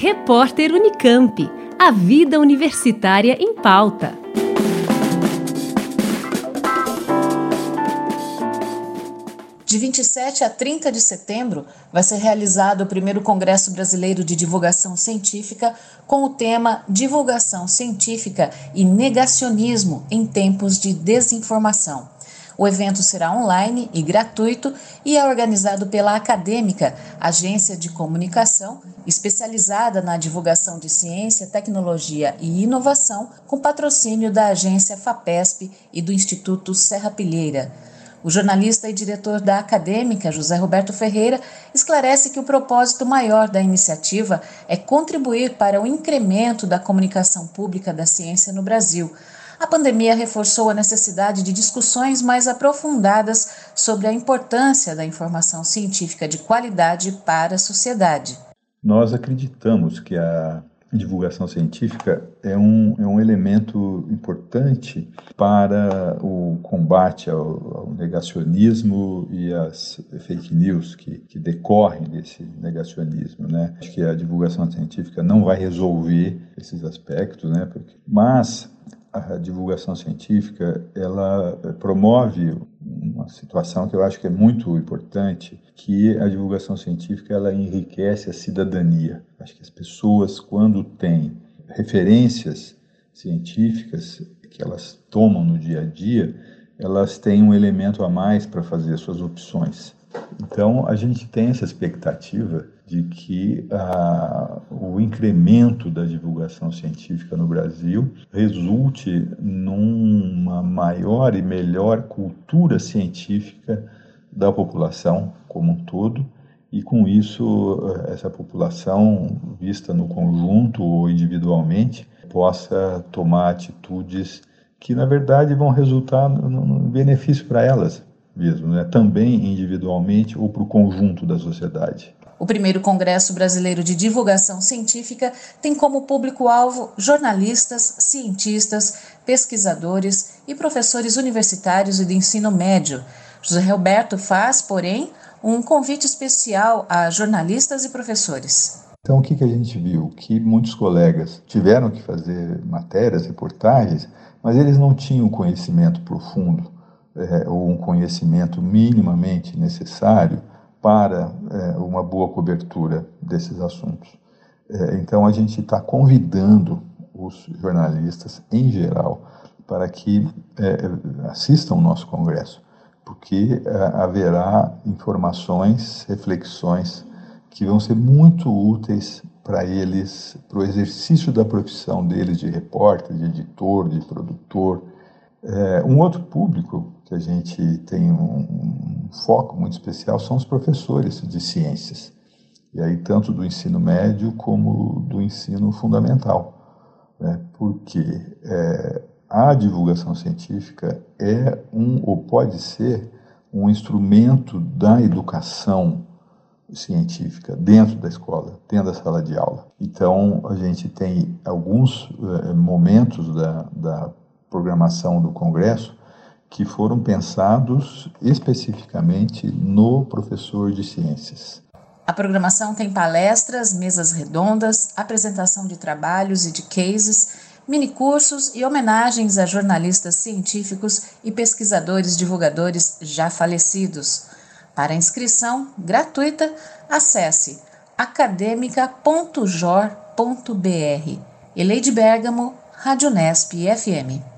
Repórter Unicamp. A vida universitária em pauta. De 27 a 30 de setembro, vai ser realizado o primeiro Congresso Brasileiro de Divulgação Científica com o tema Divulgação Científica e Negacionismo em Tempos de Desinformação. O evento será online e gratuito e é organizado pela Acadêmica, agência de comunicação especializada na divulgação de ciência, tecnologia e inovação, com patrocínio da agência FAPESP e do Instituto Serra Pilheira. O jornalista e diretor da acadêmica, José Roberto Ferreira, esclarece que o propósito maior da iniciativa é contribuir para o incremento da comunicação pública da ciência no Brasil. A pandemia reforçou a necessidade de discussões mais aprofundadas sobre a importância da informação científica de qualidade para a sociedade. Nós acreditamos que a divulgação científica é um, é um elemento importante para o combate ao, ao negacionismo e às fake news que, que, decorrem desse negacionismo. Né? Acho que a divulgação científica não vai resolver esses aspectos, né? Porque, mas a divulgação científica ela promove uma situação que eu acho que é muito importante, que a divulgação científica ela enriquece a cidadania. Acho que as pessoas quando têm referências científicas que elas tomam no dia a dia, elas têm um elemento a mais para fazer suas opções. Então, a gente tem essa expectativa de que ah, o incremento da divulgação científica no Brasil resulte numa maior e melhor cultura científica da população como um todo, e com isso, essa população, vista no conjunto ou individualmente, possa tomar atitudes que, na verdade, vão resultar no benefício para elas mesmo, né? também individualmente ou para o conjunto da sociedade. O primeiro Congresso Brasileiro de Divulgação Científica tem como público-alvo jornalistas, cientistas, pesquisadores e professores universitários e de ensino médio. José Roberto faz, porém, um convite especial a jornalistas e professores. Então, o que, a gente viu? Que muitos colegas tiveram que fazer matérias, reportagens, mas eles não tinham conhecimento profundo é, ou um conhecimento minimamente necessário para é, uma boa cobertura desses assuntos. É, então, a gente está convidando os jornalistas, em geral, para que é, assistam o nosso congresso, porque é, haverá informações, reflexões que vão ser muito úteis para eles, para o exercício da profissão deles de repórter, de editor, de produtor. É, um outro público que a gente tem um, um foco muito especial são os professores de ciências. E aí, tanto do ensino médio como do ensino fundamental. Né? Porque é, a divulgação científica é um, ou pode ser, um instrumento da educação científica dentro da escola, dentro da sala de aula. Então, a gente tem alguns é, momentos da, da programação do Congresso que foram pensados especificamente no professor de ciências. A programação tem palestras, mesas redondas, apresentação de trabalhos e de cases, minicursos e homenagens a jornalistas científicos e pesquisadores divulgadores já falecidos. Para inscrição gratuita, acesse academica.jor.br. Eleide Bergamo, Rádio Nesp FM.